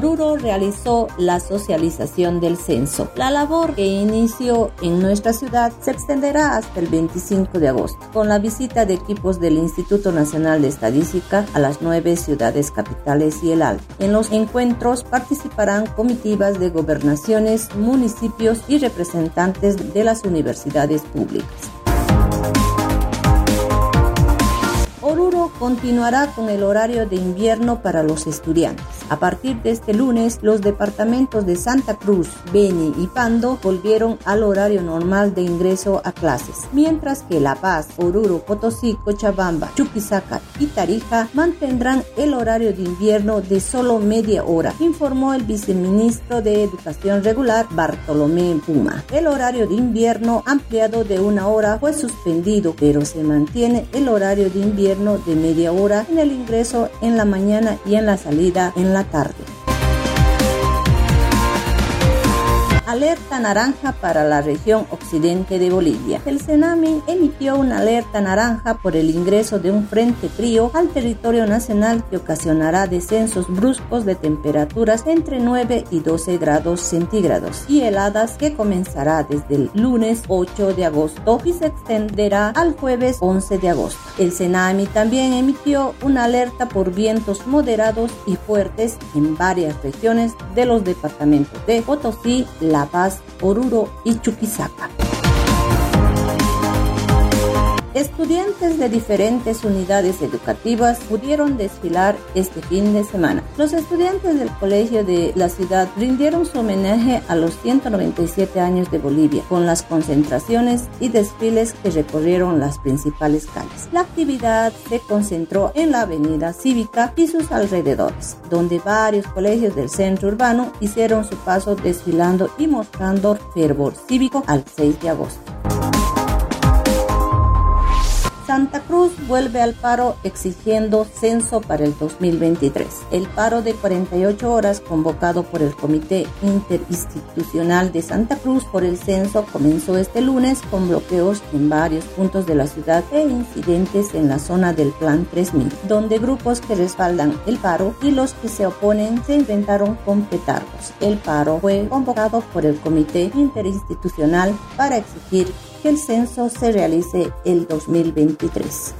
Oruro realizó la socialización del censo. La labor que inició en nuestra ciudad se extenderá hasta el 25 de agosto, con la visita de equipos del Instituto Nacional de Estadística a las nueve ciudades capitales y el Alto. En los encuentros participarán comitivas de gobernaciones, municipios y representantes de las universidades públicas. Oruro continuará con el horario de invierno para los estudiantes. A partir de este lunes, los departamentos de Santa Cruz, Beni y Pando volvieron al horario normal de ingreso a clases, mientras que La Paz, Oruro, Potosí, Cochabamba, Chuquisaca y Tarija mantendrán el horario de invierno de solo media hora, informó el viceministro de Educación Regular Bartolomé Puma. El horario de invierno ampliado de una hora fue suspendido, pero se mantiene el horario de invierno de media hora en el ingreso en la mañana y en la salida en la tarde. Alerta naranja para la región occidente de Bolivia. El Senami emitió una alerta naranja por el ingreso de un frente frío al territorio nacional que ocasionará descensos bruscos de temperaturas entre 9 y 12 grados centígrados y heladas que comenzará desde el lunes 8 de agosto y se extenderá al jueves 11 de agosto. El Senami también emitió una alerta por vientos moderados y fuertes en varias regiones de los departamentos de Potosí, La la Paz, Oruro y Chuquisaca. Estudiantes de diferentes unidades educativas pudieron desfilar este fin de semana. Los estudiantes del colegio de la ciudad rindieron su homenaje a los 197 años de Bolivia con las concentraciones y desfiles que recorrieron las principales calles. La actividad se concentró en la avenida cívica y sus alrededores, donde varios colegios del centro urbano hicieron su paso desfilando y mostrando fervor cívico al 6 de agosto. Santa Cruz vuelve al paro exigiendo censo para el 2023. El paro de 48 horas convocado por el Comité Interinstitucional de Santa Cruz por el censo comenzó este lunes con bloqueos en varios puntos de la ciudad e incidentes en la zona del Plan 3000, donde grupos que respaldan el paro y los que se oponen se intentaron completarlos. El paro fue convocado por el Comité Interinstitucional para exigir que el censo se realice el 2023.